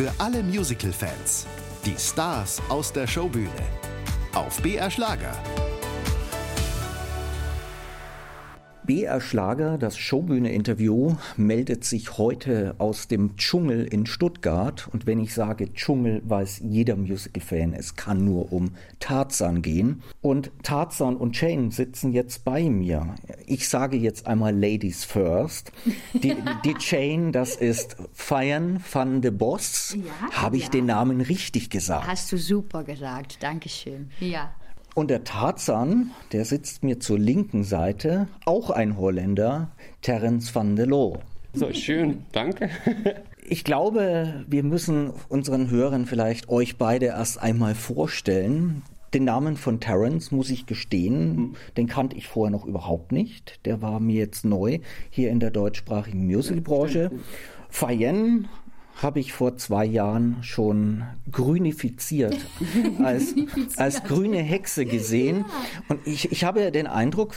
Für alle Musical-Fans. Die Stars aus der Showbühne. Auf BR Schlager. BR Schlager, das Showbühne-Interview, meldet sich heute aus dem Dschungel in Stuttgart. Und wenn ich sage Dschungel, weiß jeder Musical-Fan, es kann nur um Tarzan gehen. Und Tarzan und Jane sitzen jetzt bei mir. Ich sage jetzt einmal Ladies first. Die, die Jane, das ist Feiern van de Boss. Ja, Habe ich ja. den Namen richtig gesagt? Hast du super gesagt. Dankeschön. Ja. Und der Tarzan, der sitzt mir zur linken Seite, auch ein Holländer, Terence van der Loo. So, schön, danke. Ich glaube, wir müssen unseren Hörern vielleicht euch beide erst einmal vorstellen. Den Namen von Terence, muss ich gestehen, den kannte ich vorher noch überhaupt nicht. Der war mir jetzt neu hier in der deutschsprachigen Musicalbranche. Fayen habe ich vor zwei Jahren schon grünifiziert, als, als grüne Hexe gesehen. Und ich, ich habe den Eindruck,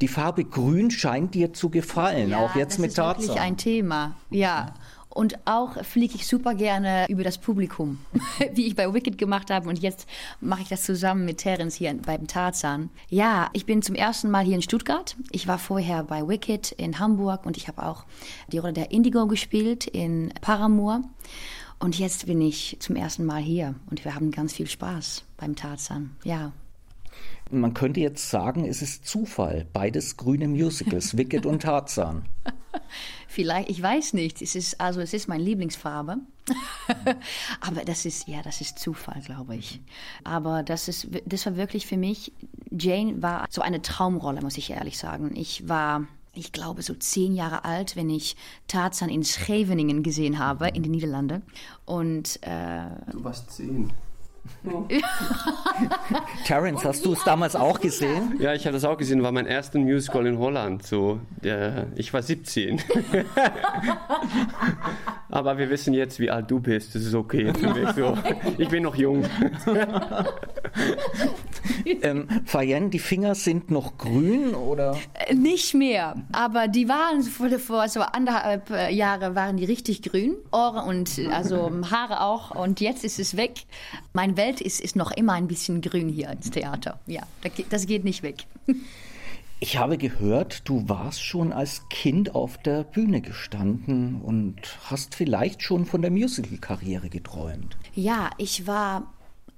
die Farbe grün scheint dir zu gefallen, ja, auch jetzt das mit ist wirklich ein Thema. Ja. Und auch fliege ich super gerne über das Publikum, wie ich bei Wicked gemacht habe. Und jetzt mache ich das zusammen mit Terence hier beim Tarzan. Ja, ich bin zum ersten Mal hier in Stuttgart. Ich war vorher bei Wicked in Hamburg und ich habe auch die Rolle der Indigo gespielt in Paramour. Und jetzt bin ich zum ersten Mal hier und wir haben ganz viel Spaß beim Tarzan. Ja. Man könnte jetzt sagen, es ist Zufall. Beides grüne Musicals, Wicked und Tarzan. Vielleicht, ich weiß nicht. Es ist, also es ist meine Lieblingsfarbe. Aber das ist, ja, das ist Zufall, glaube ich. Aber das ist, das war wirklich für mich, Jane war so eine Traumrolle, muss ich ehrlich sagen. Ich war, ich glaube, so zehn Jahre alt, wenn ich Tarzan in Scheveningen gesehen habe, in den Niederlanden. Und, äh, Du warst zehn. Terence, hast du es damals auch gesehen? Ja, ich habe das auch gesehen, war mein erster Musical in Holland. So, der, ich war 17. Aber wir wissen jetzt, wie alt du bist. Das ist okay für mich. So. Ich bin noch jung. Ähm, Fayen, die Finger sind noch grün oder? Nicht mehr, aber die waren vor, so anderthalb äh, Jahre waren die richtig grün, Ohren und äh, also Haare auch und jetzt ist es weg. Meine Welt ist, ist noch immer ein bisschen grün hier ins Theater. Ja, das geht nicht weg. Ich habe gehört, du warst schon als Kind auf der Bühne gestanden und hast vielleicht schon von der Musical-Karriere geträumt. Ja, ich war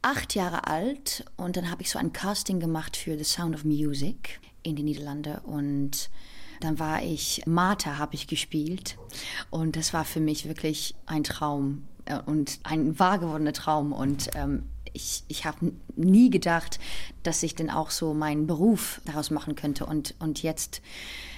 acht Jahre alt und dann habe ich so ein Casting gemacht für The Sound of Music in den Niederlanden und dann war ich, Martha habe ich gespielt und das war für mich wirklich ein Traum äh, und ein wahr gewordener Traum und ähm, ich, ich habe nie gedacht, dass ich denn auch so meinen Beruf daraus machen könnte. Und, und jetzt,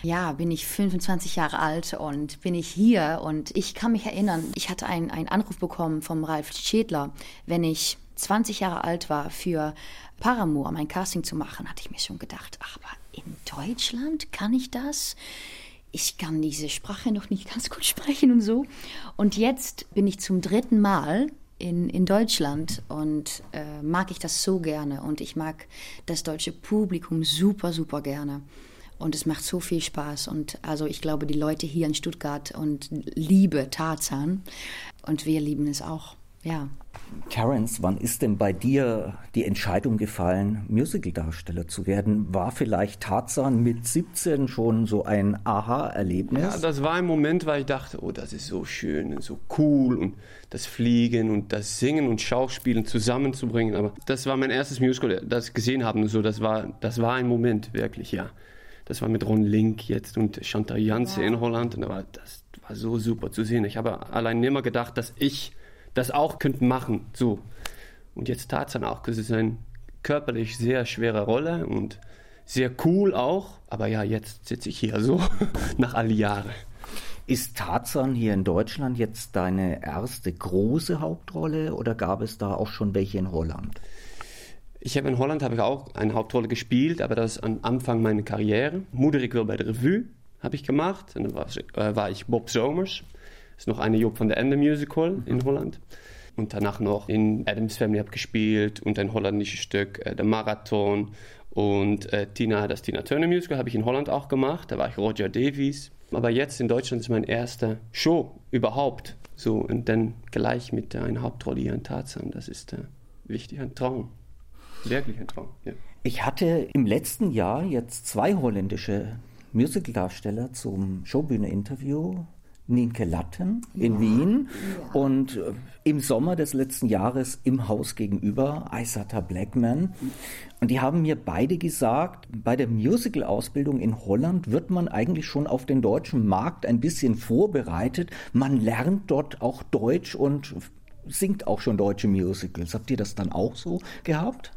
ja, bin ich 25 Jahre alt und bin ich hier. Und ich kann mich erinnern, ich hatte einen, einen Anruf bekommen vom Ralf Schädler, wenn ich 20 Jahre alt war, für Paramour mein Casting zu machen, hatte ich mir schon gedacht, ach, aber in Deutschland kann ich das? ich kann diese Sprache noch nicht ganz gut sprechen und so. Und jetzt bin ich zum dritten Mal in, in Deutschland und äh, mag ich das so gerne. Und ich mag das deutsche Publikum super, super gerne. Und es macht so viel Spaß. Und also ich glaube, die Leute hier in Stuttgart und liebe Tarzan. Und wir lieben es auch. Ja. Terence, wann ist denn bei dir die Entscheidung gefallen, Musical-Darsteller zu werden? War vielleicht Tarzan mit 17 schon so ein Aha-Erlebnis? Ja, das war ein Moment, weil ich dachte, oh, das ist so schön und so cool und das Fliegen und das Singen und Schauspielen zusammenzubringen. Aber das war mein erstes Musical, das ich gesehen habe und so. Das war, das war ein Moment, wirklich, ja. Das war mit Ron Link jetzt und Chantal Janse in Holland und da war, das war so super zu sehen. Ich habe allein immer gedacht, dass ich das auch könnte machen, so. Und jetzt Tarzan auch, das ist eine körperlich sehr schwere Rolle und sehr cool auch. Aber ja, jetzt sitze ich hier so, nach all die Jahre. Ist Tarzan hier in Deutschland jetzt deine erste große Hauptrolle oder gab es da auch schon welche in Holland? Ich habe in Holland habe ich auch eine Hauptrolle gespielt, aber das ist am Anfang meiner Karriere. Moederik wil bei der Revue habe ich gemacht. Und dann war, äh, war ich Bob Somers. Ist noch eine Job von der Ende Musical in Holland. Und danach noch in Adams Family habe gespielt und ein holländisches Stück, äh, der Marathon. Und äh, Tina, das Tina Turner Musical habe ich in Holland auch gemacht. Da war ich Roger Davies. Aber jetzt in Deutschland ist meine erste Show überhaupt So, und dann gleich mit einer Hauptrolle hier in Tarzan. Das ist äh, wichtig, ein Traum. Wirklich ein Traum, ja. Ich hatte im letzten Jahr jetzt zwei holländische Musicaldarsteller zum Showbühne-Interview. Nienke Latten in ja. Wien ja. und äh, im Sommer des letzten Jahres im Haus gegenüber Isata Blackman. Und die haben mir beide gesagt, bei der Musical-Ausbildung in Holland wird man eigentlich schon auf den deutschen Markt ein bisschen vorbereitet. Man lernt dort auch Deutsch und singt auch schon deutsche Musicals. Habt ihr das dann auch so gehabt?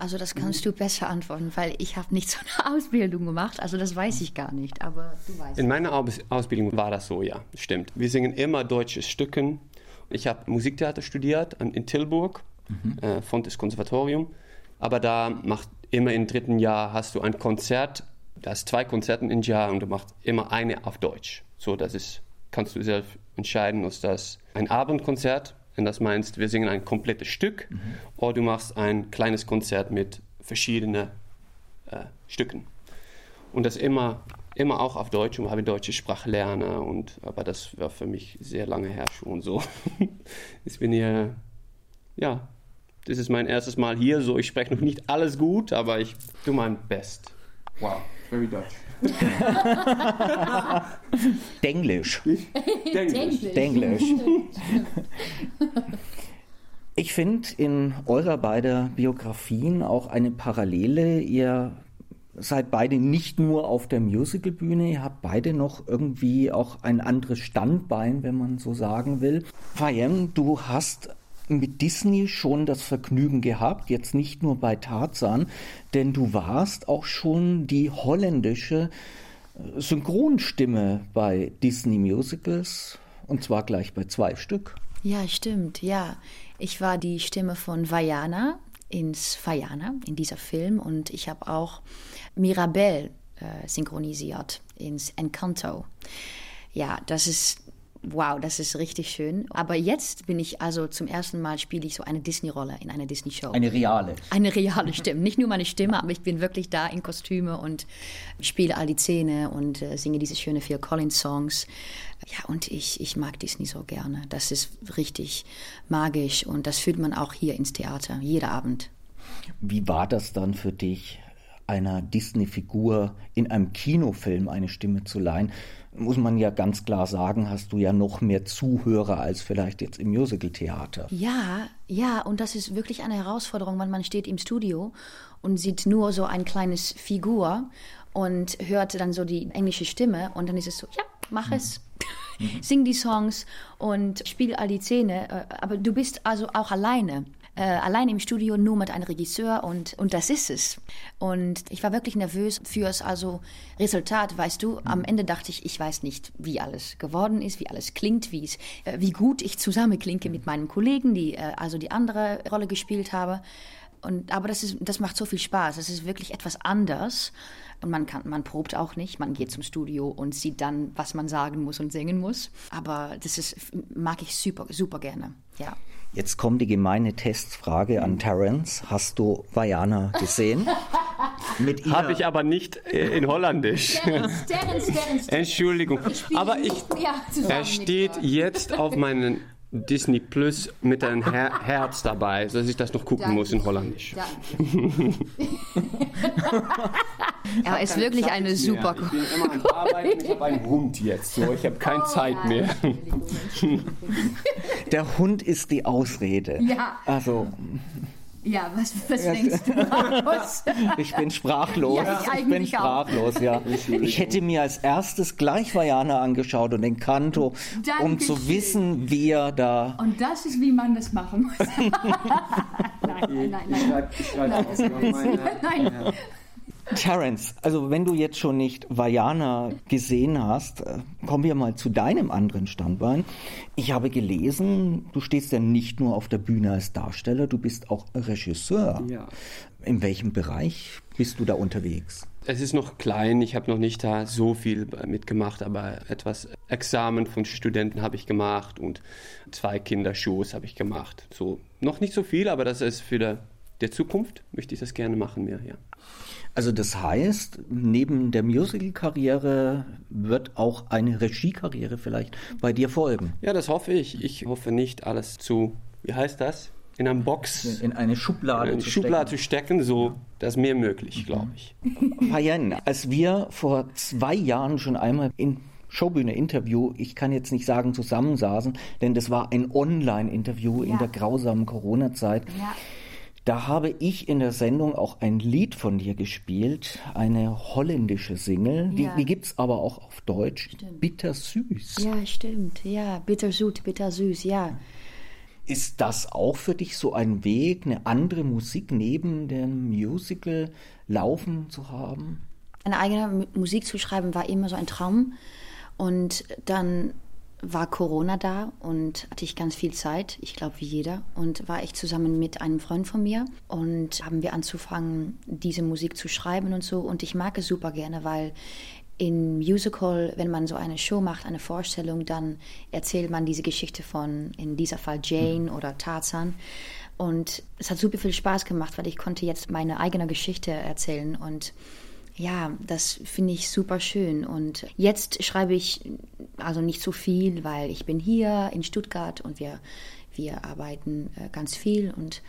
Also das kannst du besser antworten, weil ich habe nicht so eine Ausbildung gemacht. Also das weiß ich gar nicht, aber du weißt. In meiner Ausbildung war das so, ja, stimmt. Wir singen immer deutsche Stücke. Ich habe Musiktheater studiert in Tilburg, mhm. äh, Fontes Konservatorium. Aber da macht immer im dritten Jahr hast du ein Konzert. Da hast zwei Konzerte im Jahr und du machst immer eine auf Deutsch. So, das ist, kannst du selbst entscheiden, ist das ein Abendkonzert wenn das meinst, wir singen ein komplettes Stück mhm. oder du machst ein kleines Konzert mit verschiedenen äh, Stücken. Und das immer, immer auch auf Deutsch und habe deutsche Sprache lernen. Und, aber das war für mich sehr lange her schon so. ich bin hier, ja, das ist mein erstes Mal hier, so ich spreche noch nicht alles gut, aber ich tue mein Best. Wow, very Dutch. Denglisch. Denglisch. Denglisch. Ich finde in eurer beider Biografien auch eine Parallele. Ihr seid beide nicht nur auf der Musicalbühne, ihr habt beide noch irgendwie auch ein anderes Standbein, wenn man so sagen will. Fayem, du hast mit Disney schon das Vergnügen gehabt, jetzt nicht nur bei Tarzan, denn du warst auch schon die holländische äh, Synchronstimme bei Disney Musicals und zwar gleich bei zwei Stück. Ja, stimmt, ja. Ich war die Stimme von Vajana ins Vajana, in dieser Film und ich habe auch Mirabelle äh, synchronisiert ins Encanto. Ja, das ist wow, das ist richtig schön. Aber jetzt bin ich also zum ersten Mal spiele ich so eine Disney-Rolle in einer Disney-Show. Eine reale. Eine reale Stimme. Nicht nur meine Stimme, aber ich bin wirklich da in Kostüme und spiele all die Szene und äh, singe diese schönen Phil Collins-Songs. Ja, und ich, ich mag Disney so gerne. Das ist richtig magisch und das fühlt man auch hier ins Theater, jeder Abend. Wie war das dann für dich, einer Disney-Figur in einem Kinofilm eine Stimme zu leihen? muss man ja ganz klar sagen, hast du ja noch mehr Zuhörer als vielleicht jetzt im Musical-Theater. Ja, ja, und das ist wirklich eine Herausforderung, wenn man steht im Studio und sieht nur so ein kleines Figur und hört dann so die englische Stimme und dann ist es so, ja, mach es. Mhm. Sing die Songs und spiel all die Szene, äh, aber du bist also auch alleine äh, allein im Studio nur mit einem Regisseur und, und das ist es. Und ich war wirklich nervös fürs also Resultat, weißt du. Am Ende dachte ich, ich weiß nicht, wie alles geworden ist, wie alles klingt, wie, es, äh, wie gut ich zusammen klinke mit meinen Kollegen, die äh, also die andere Rolle gespielt haben. Und, aber das, ist, das macht so viel Spaß. Es ist wirklich etwas anders. Und man, kann, man probt auch nicht. Man geht zum Studio und sieht dann, was man sagen muss und singen muss. Aber das ist, mag ich super, super gerne. Ja. Jetzt kommt die gemeine Testfrage an Terence. Hast du Vajana gesehen? Habe ich aber nicht äh, in Holländisch. Terence, Terence, Terence. Entschuldigung. Aber ich, er steht jetzt auf meinen Disney Plus mit einem Her Herz dabei, dass ich das noch gucken Danke. muss in Holländisch. er ist wirklich eine super Ich bin immer am Arbeiten, ich habe einen Hund jetzt, so ich habe keine oh, Zeit ja. mehr. Der Hund ist die Ausrede. Ja. Also ja, was, was denkst du? ich bin sprachlos. Ja, ich, ich bin sprachlos, auch. ja. Ich hätte mir als erstes gleich Vajana angeschaut und den Kanto, Dankeschön. um zu wissen, wie er da. Und das ist, wie man das machen muss. nein, nein, nein. Ich schreibe, ich schreibe nein, nein, nein. Terence, also wenn du jetzt schon nicht Vajana gesehen hast, äh, kommen wir mal zu deinem anderen Standbein. Ich habe gelesen, du stehst ja nicht nur auf der Bühne als Darsteller, du bist auch Regisseur. Ja. In welchem Bereich bist du da unterwegs? Es ist noch klein, ich habe noch nicht da so viel mitgemacht, aber etwas Examen von Studenten habe ich gemacht und zwei Kindershows habe ich gemacht. So noch nicht so viel, aber das ist für die, der Zukunft möchte ich das gerne machen mehr, ja. Also das heißt, neben der Musical-Karriere wird auch eine Regiekarriere vielleicht bei dir folgen. Ja, das hoffe ich. Ich hoffe nicht alles zu, wie heißt das? In einer Box, In eine Schublade, in eine zu Schublade stecken. zu stecken, so, das ist mehr möglich, glaube ich. Fayen, als wir vor zwei Jahren schon einmal in Showbühne-Interview, ich kann jetzt nicht sagen zusammensaßen, denn das war ein Online-Interview in Ja. der grausamen Corona-Zeit. Ja. Da habe ich in der Sendung auch ein Lied von dir gespielt, eine holländische Single. Die, Ja. die gibt's aber auch auf Deutsch. Bittersüß. Ja, stimmt. Ja, bittersüß, bittersüß, ja. Ist das auch für dich so ein Weg, eine andere Musik neben dem Musical laufen zu haben? Eine eigene Mu- Musik zu schreiben war immer so ein Traum. Und dann war Corona da und hatte ich ganz viel Zeit, ich glaube wie jeder, und war ich zusammen mit einem Freund von mir und haben wir anzufangen, diese Musik zu schreiben und so. Und ich mag es super gerne, weil in Musical, wenn man so eine Show macht, eine Vorstellung, dann erzählt man diese Geschichte von, in dieser Fall Jane oder Tarzan. Und es hat super viel Spaß gemacht, weil ich konnte jetzt meine eigene Geschichte erzählen und ja, das finde ich super schön. Und jetzt schreibe ich also nicht so viel, weil ich bin hier in Stuttgart und wir, wir arbeiten äh, ganz viel. Und,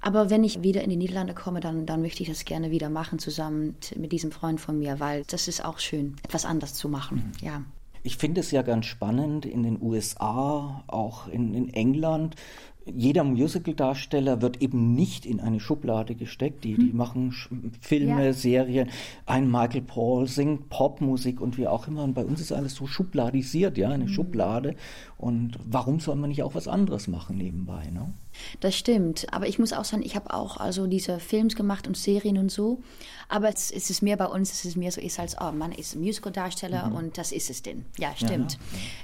aber wenn ich wieder in die Niederlande komme, dann, dann möchte ich das gerne wieder machen, zusammen mit diesem Freund von mir, weil das ist auch schön, etwas anders zu machen. Ja. Ich finde es ja ganz spannend in den USA, auch in, in England. Jeder Musical-Darsteller wird eben nicht in eine Schublade gesteckt. Die, die machen Sch- Filme, Ja. Serien. Ein Michael Paul singt Popmusik und wie auch immer. Und bei uns ist alles so schubladisiert, ja, eine Schublade. Und warum soll man nicht auch was anderes machen nebenbei? Ne? Das stimmt, aber ich muss auch sagen, ich habe auch also diese Films gemacht und Serien und so, aber es, es ist mehr bei uns, es ist mehr so ist als, oh, man ist Musical-Darsteller und das ist es denn. Ja, stimmt.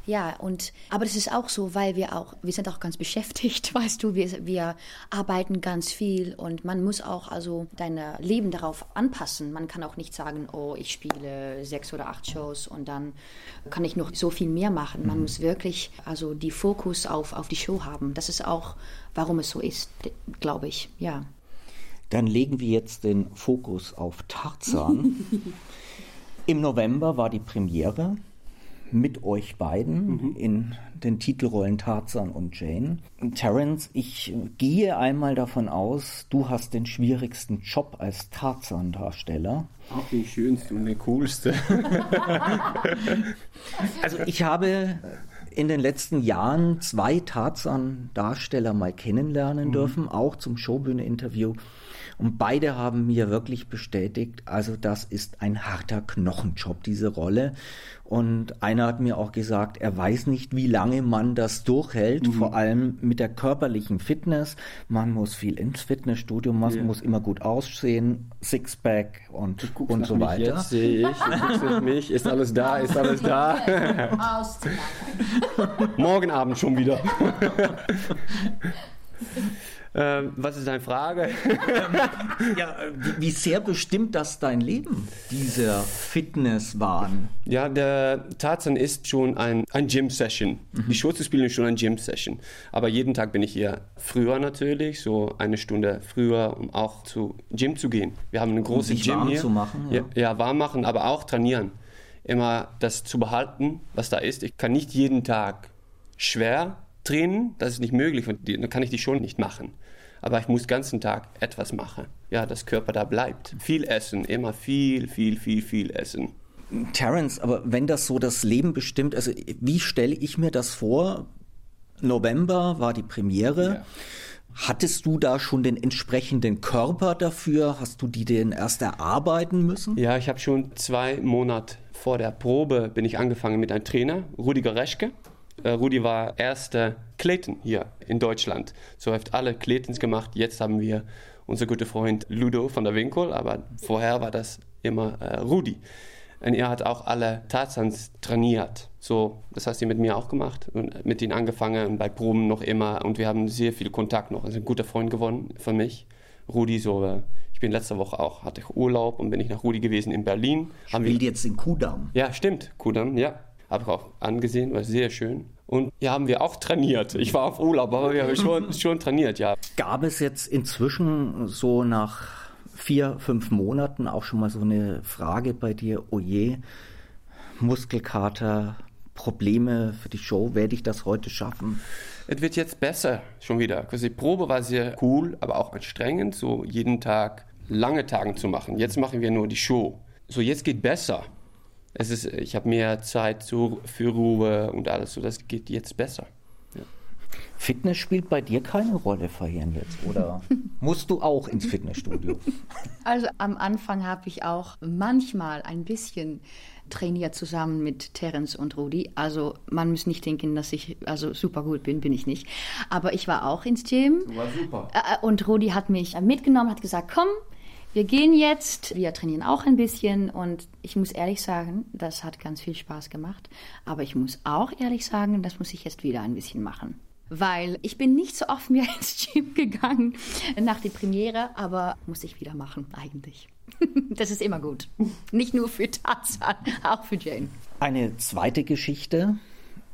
Ja, und aber das ist auch so, weil wir auch, wir sind auch ganz beschäftigt, weißt du, wir, wir arbeiten ganz viel und man muss auch also dein Leben darauf anpassen. Man kann auch nicht sagen, oh, ich spiele sechs oder acht Shows und dann kann ich noch so viel mehr machen. Man muss wirklich also die Fokus auf, auf die Show haben. Das ist auch, warum es so ist, glaube ich, ja. Dann legen wir jetzt den Fokus auf Tarzan. Im November war die Premiere mit euch beiden in den Titelrollen Tarzan und Jane. Terence, ich gehe einmal davon aus, du hast den schwierigsten Job als Tarzan-Darsteller. Auch den schönsten und den coolsten. Also ich habe in den letzten Jahren zwei Tarzan-Darsteller mal kennenlernen dürfen, auch zum Showbühne-Interview. Und beide haben mir wirklich bestätigt, also das ist ein harter Knochenjob, diese Rolle. Und einer hat mir auch gesagt, er weiß nicht, wie lange man das durchhält, vor allem mit der körperlichen Fitness. Man muss viel ins Fitnessstudio, man muss immer gut aussehen, Sixpack und, und so weiter. Jetzt sehe ich, du guckst auf mich, ist alles da, ist alles da. Morgen Abend schon wieder. ähm, was ist deine Frage? Ja, äh, wie, sehr bestimmt das dein Leben, dieser Fitnesswahn? Ja, der Tarzan ist schon ein, ein Gym-Session. Die Show zu spielen ist schon ein Gym-Session. Aber jeden Tag bin ich hier früher natürlich, so eine Stunde früher, um auch zu Gym zu gehen. Wir haben eine große sich Gym warm hier. zu machen, ja. ja. Ja, warm machen, aber auch trainieren. Immer das zu behalten, was da ist. Ich kann nicht jeden Tag schwer trainen, das ist nicht möglich und die- dann kann ich die schon nicht machen. Aber ich muss den ganzen Tag etwas machen. Ja, dass Körper da bleibt. Viel essen, immer viel, viel, viel, viel essen. Terence, aber wenn das so das Leben bestimmt, also wie stelle ich mir das vor? November war die Premiere. Hattest du da schon den entsprechenden Körper dafür? Hast du die denn erst erarbeiten müssen? Ja, ich habe schon zwei Monate vor der Probe bin ich angefangen mit einem Trainer, Rudiger Reschke. Äh, Rudi war erster Clayton hier in Deutschland. So hat alle Claytons gemacht. Jetzt haben wir unser guter Freund Ludo von der Winkel, aber vorher war das immer äh, Rudi. Und er hat auch alle Tarzans trainiert. So, das hast du mit mir auch gemacht und mit ihm angefangen und bei Proben noch immer. Und wir haben sehr viel Kontakt noch. Ist ein guter Freund geworden von mich. Rudi, so, äh, ich bin letzte Woche auch, hatte ich Urlaub und bin ich nach Rudi gewesen in Berlin. Haben wir, Spielt jetzt in Kudamm. ja, stimmt, Kudam, ja. Habe ich auch angesehen, war sehr schön. Und ja, haben wir auch trainiert. Ich war auf Urlaub, aber wir haben schon, schon trainiert, ja. Gab es jetzt inzwischen so nach vier, fünf Monaten auch schon mal so eine Frage bei dir, oje, Muskelkater, Probleme für die Show, werde ich das heute schaffen? Es wird jetzt besser schon wieder. Also die Probe war sehr cool, aber auch anstrengend, so jeden Tag lange Tagen zu machen. Jetzt machen wir nur die Show. So jetzt geht besser. Es ist, ich habe mehr Zeit so für Ruhe und alles. So das geht jetzt besser. Fitness spielt bei dir keine Rolle, Verheeren jetzt, oder musst du auch ins Fitnessstudio? Also am Anfang habe ich auch manchmal ein bisschen trainiert zusammen mit Terence und Rudi. Also man muss nicht denken, dass ich also super gut bin, bin ich nicht. Aber ich war auch ins Gym. War super. Äh, Und Rudi hat mich mitgenommen, hat gesagt, komm, wir gehen jetzt. Wir trainieren auch ein bisschen und ich muss ehrlich sagen, das hat ganz viel Spaß gemacht. Aber ich muss auch ehrlich sagen, das muss ich jetzt wieder ein bisschen machen. Weil ich bin nicht so oft mehr ins Gym gegangen nach der Premiere, aber muss ich wieder machen eigentlich. Das ist immer gut. Nicht nur für Tarzan, auch für Jane. Eine zweite Geschichte.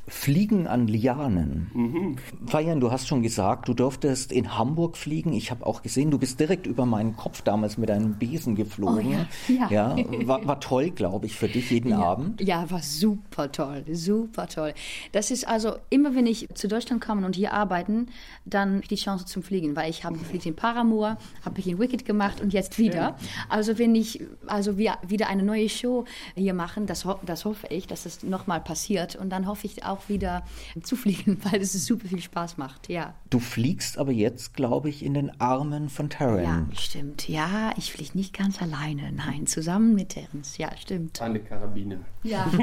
Fliegen an Lianen. Mhm. Fabian, du hast schon gesagt, du durftest in Hamburg fliegen. Ich habe auch gesehen, du bist direkt über meinen Kopf damals mit einem Besen geflogen. Oh ja, ja. war, war toll, glaube ich, für dich jeden ja, Abend. Ja, war super toll, super toll. Das ist also immer, wenn ich zu Deutschland komme und hier arbeiten, dann habe ich die Chance zum Fliegen, weil ich habe gefliegt in Paramore, habe ich in Wicked gemacht und jetzt wieder. Also wenn ich also wir wieder eine neue Show hier machen, das, das hoffe ich, dass das nochmal passiert und dann hoffe ich auch wieder zu fliegen, weil es super viel Spaß macht. Ja. Du fliegst aber jetzt, glaube ich, in den Armen von Taryn. Ja, stimmt. Ja, ich fliege nicht ganz alleine. Nein, zusammen mit Terence. Ja, stimmt. Eine Karabine. Ja.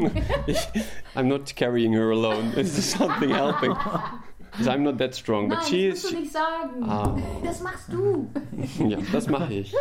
Ich, I'm not carrying her alone. Is there something helping? Because I'm not that strong, but she is. nicht sagen. Ah. Das machst du. Ja, das mache ich.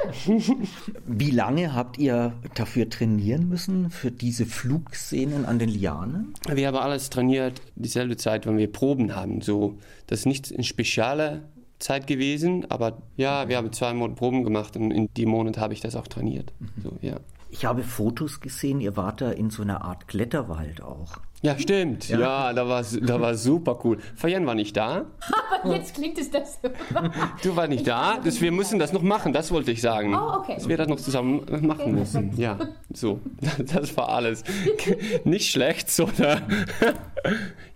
Wie lange habt ihr dafür trainieren müssen, für diese Flugszenen an den Lianen? Wir haben alles trainiert, dieselbe Zeit, wenn wir Proben haben. So, das ist nicht eine spezielle Zeit gewesen, aber ja, wir haben zwei Monate Proben gemacht und in dem Monat habe ich das auch trainiert. So, ja. Ich habe Fotos gesehen, ihr wart da in so einer Art Kletterwald auch. Ja, stimmt. Ja, da war da war super cool. Fayan war nicht da. Aber jetzt klingt es das so. Du warst nicht da. Das, wir müssen das noch machen, das wollte ich sagen. Oh, okay. Dass wir das noch zusammen machen müssen. Ja, so. Das war alles. Nicht schlecht, sondern.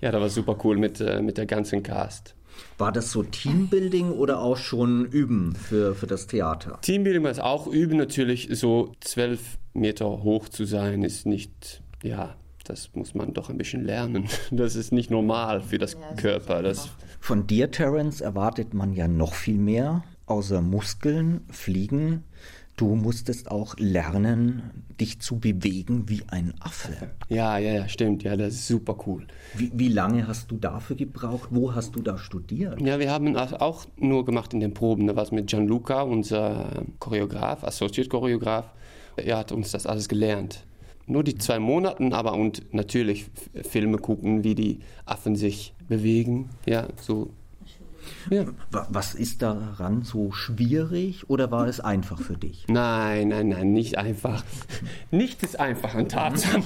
Ja, da war super cool mit, äh, mit der ganzen Cast. War das so Teambuilding oder auch schon Üben für, für das Theater? Teambuilding war auch üben, natürlich so zwölf Meter hoch zu sein, ist nicht, ja, das muss man doch ein bisschen lernen. Das ist nicht normal für das Körper. Das, Von dir, Terence, erwartet man ja noch viel mehr, außer Muskeln, Fliegen. Du musstest auch lernen, dich zu bewegen wie ein Affe. ja, ja, ja, stimmt. Ja, das ist super cool. Wie, wie lange hast du dafür gebraucht? Wo hast du da studiert? Ja, wir haben das auch nur gemacht in den Proben. Da war es mit Gianluca, unser Choreograf, Associate-Choreograf. Er hat uns das alles gelernt. Nur die zwei Monaten, aber und natürlich Filme gucken, wie die Affen sich bewegen. Ja, so. Ja. Wa- Was ist daran so schwierig oder war es einfach für dich? Nein, nein, nein, nicht einfach. Nicht ist einfach an Tarzan.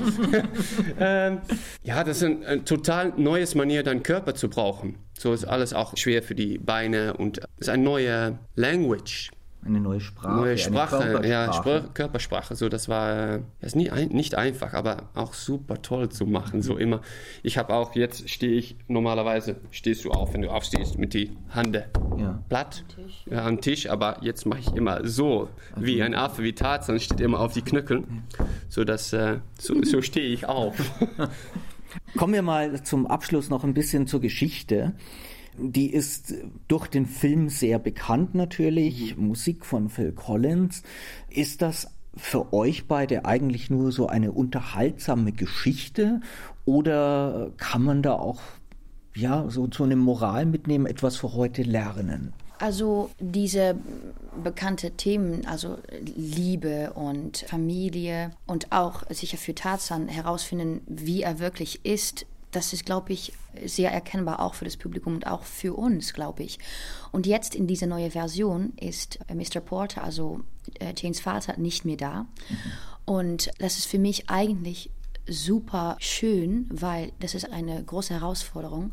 ähm, ja, das ist ein, ein total neues Manier, deinen Körper zu brauchen. So ist alles auch schwer für die Beine und es ist eine neue Language. Eine neue Sprache. Neue eine Sprache, ja, Körpersprache. Spr Körpersprache. So, das war das ist nie ein, nicht einfach, aber auch super toll zu machen. So immer. Ich habe auch jetzt stehe ich normalerweise stehst du auf, wenn du aufstehst mit die Hände Ja. platt ja, am Tisch, aber jetzt mache ich immer so wie ein Affe, wie Tarzan steht immer auf die Knöchel, so dass äh, so, so stehe ich auf. Kommen wir mal zum Abschluss noch ein bisschen zur Geschichte. Die ist durch den Film sehr bekannt natürlich, Musik von Phil Collins. Ist das für euch beide eigentlich nur so eine unterhaltsame Geschichte oder kann man da auch ja so so eine Moral mitnehmen, etwas für heute lernen? Also diese bekannte Themen, also Liebe und Familie und auch sicher für Tarzan herausfinden, wie er wirklich ist, das ist, glaube ich, sehr erkennbar auch für das Publikum und auch für uns, glaube ich. Und jetzt in dieser neuen Version ist äh, Mr. Porter, also äh, Janes Vater, nicht mehr da. Und das ist für mich eigentlich super schön, weil das ist eine große Herausforderung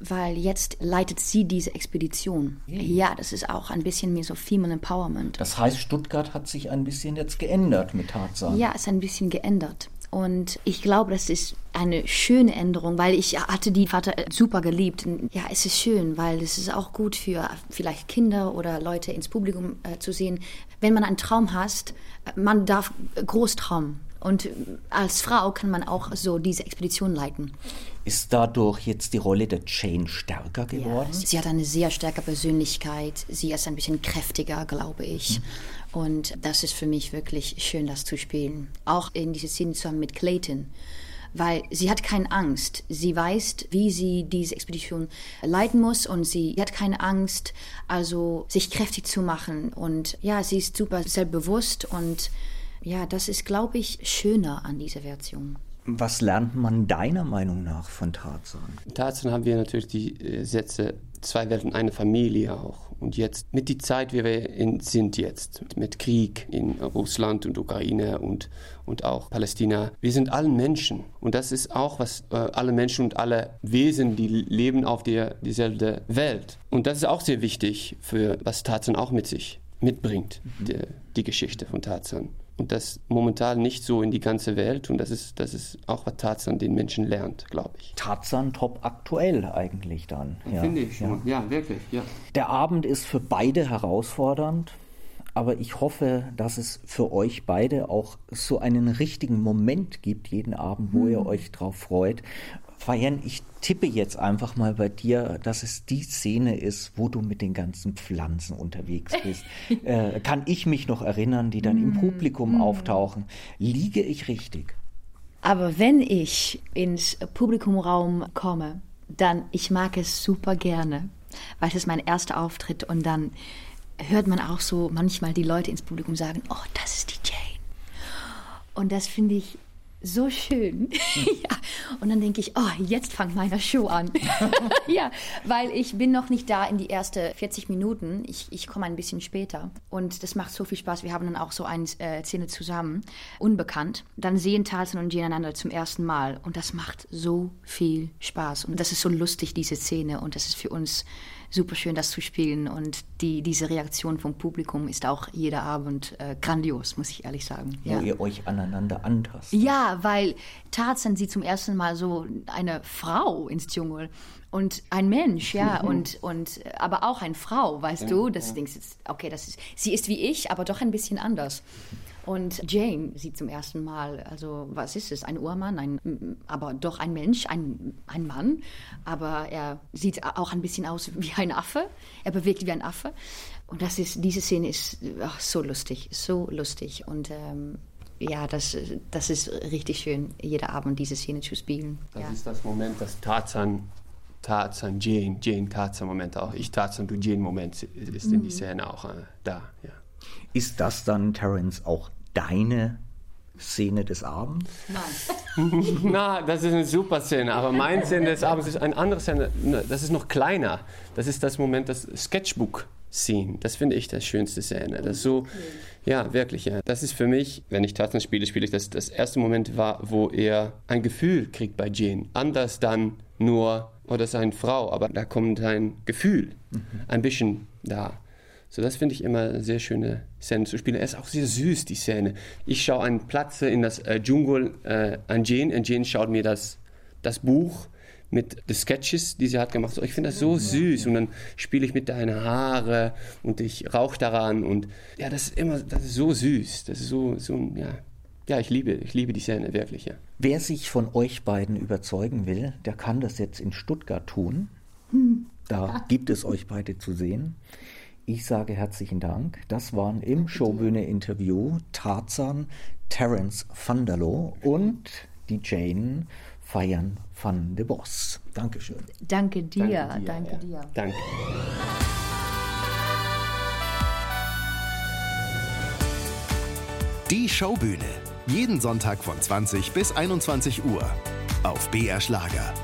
weil jetzt leitet sie diese Expedition. Ja, das ist auch ein bisschen mehr so Female Empowerment. Das heißt, Stuttgart hat sich ein bisschen jetzt geändert mit Tarzan. Ja, ist ein bisschen geändert. Und ich glaube, das ist eine schöne Änderung, weil ich hatte die Vater super geliebt. Ja, es ist schön, weil es ist auch gut für vielleicht Kinder oder Leute ins Publikum äh, zu sehen. Wenn man einen Traum hat, man darf groß träumen. Und als Frau kann man auch so diese Expedition leiten. Ist dadurch jetzt die Rolle der Jane stärker geworden? Ja, sie hat eine sehr starke Persönlichkeit. Sie ist ein bisschen kräftiger, glaube ich. Mhm. Und das ist für mich wirklich schön, das zu spielen. Auch in dieser Szene zusammen mit Clayton. Weil sie hat keine Angst. Sie weiß, wie sie diese Expedition leiten muss und sie hat keine Angst, also sich kräftig zu machen. Und ja, sie ist super selbstbewusst und ja, das ist, glaube ich, schöner an dieser Version. Was lernt man deiner Meinung nach von Tarzan? Tarzan haben wir natürlich die äh, Sätze zwei Welten, eine Familie auch. Und jetzt mit der Zeit, wie wir in, sind jetzt, mit Krieg in Russland und Ukraine und, und auch Palästina, wir sind alle Menschen. Und das ist auch, was äh, alle Menschen und alle Wesen, die leben auf der dieselbe Welt. Und das ist auch sehr wichtig für was Tarzan auch mit sich mitbringt, mhm. die, die Geschichte von Tarzan. Und das momentan nicht so in die ganze Welt. Und das ist, das ist auch, was Tarzan den Menschen lernt, glaube ich. Tarzan top aktuell eigentlich dann. Ja. Finde ich schon. Ja. ja, wirklich. Ja. Der Abend ist für beide herausfordernd. Aber ich hoffe, dass es für euch beide auch so einen richtigen Moment gibt, jeden Abend, wo ihr hm. euch drauf freut. Fayen, ich tippe jetzt einfach mal bei dir, dass es die Szene ist, wo du mit den ganzen Pflanzen unterwegs bist. äh, kann ich mich noch erinnern, die dann im mm, Publikum mm. auftauchen. Liege ich richtig? Aber wenn ich ins Publikumraum komme, dann, ich mag es super gerne, weil es ist mein erster Auftritt und dann hört man auch so manchmal die Leute ins Publikum sagen, oh, das ist die Jane. Und das finde ich so schön. ja. Und dann denke ich, oh, jetzt fängt meine Show an. ja, weil ich bin noch nicht da in die ersten 40 Minuten. Ich, ich komme ein bisschen später. Und das macht so viel Spaß. Wir haben dann auch so eine äh, Szene zusammen, unbekannt. Dann sehen Tarzan und Jane einander zum ersten Mal. Und das macht so viel Spaß. Und das ist so lustig, diese Szene. Und das ist für uns super schön, das zu spielen. Und die, diese Reaktion vom Publikum ist auch jeder Abend äh, grandios, muss ich ehrlich sagen. Wo ja. ihr euch aneinander antastet. Ja, weil Tarzan sieht zum ersten Mal so eine Frau ins Dschungel und ein Mensch, ja, und, und aber auch eine Frau, weißt ja, du? Das ja. denkst jetzt, okay, das ist, sie ist wie ich, aber doch ein bisschen anders. Und Jane sieht zum ersten Mal, also was ist es? Ein Urmann, ein, aber doch ein Mensch, ein, ein Mann. Aber er sieht auch ein bisschen aus wie ein Affe. Er bewegt wie ein Affe. Und das ist, diese Szene ist ach, so lustig, so lustig. Und ähm, ja, das, das ist richtig schön, jeden Abend diese Szene zu spielen. Das ja. ist das Moment, das Tarzan Tarzan, Jane, Jane, Tarzan-Moment auch. Ich Tarzan, du Jane-Moment ist in die mhm. Szene auch äh, da. Ja. Ist das dann, Terence, auch deine Szene des Abends? Nein. Na, das ist eine super Szene, aber meine Szene des Abends ist eine andere Szene, ne, das ist noch kleiner. Das ist das Moment, das Sketchbook-Scene. Das finde ich das schönste Szene. Das so, ja, wirklich, ja. Das ist für mich, wenn ich Tarzan spiele, spiele ich das, das erste Moment war, wo er ein Gefühl kriegt bei Jane. Anders dann nur, oder oh, seine Frau, aber da kommt ein Gefühl, mhm. ein bisschen da. So, das finde ich immer eine sehr schöne Szene zu spielen. Er ist auch sehr süß, die Szene. Ich schaue einen Platz in das äh, Dschungel äh, an Jane und Jane schaut mir das, das Buch mit den Sketches, die sie hat gemacht. So, ich finde das so süß und dann spiele ich mit deinen Haare und ich rauche daran und ja, das ist immer, das ist so süß. Das ist so, so ja, ja, ich liebe, ich liebe die Szene wirklich, ja. Wer sich von euch beiden überzeugen will, der kann das jetzt in Stuttgart tun. Da gibt es euch beide zu sehen. Ich sage herzlichen Dank. Das waren im Showbühne-Interview Tarzan, Terence Vanderlo und die Jane Feiern van de Boss. Dankeschön. Danke dir. Danke dir. Danke. Ja. dir. Danke. Die Showbühne. Jeden Sonntag von 20 bis 21 Uhr auf BR Schlager.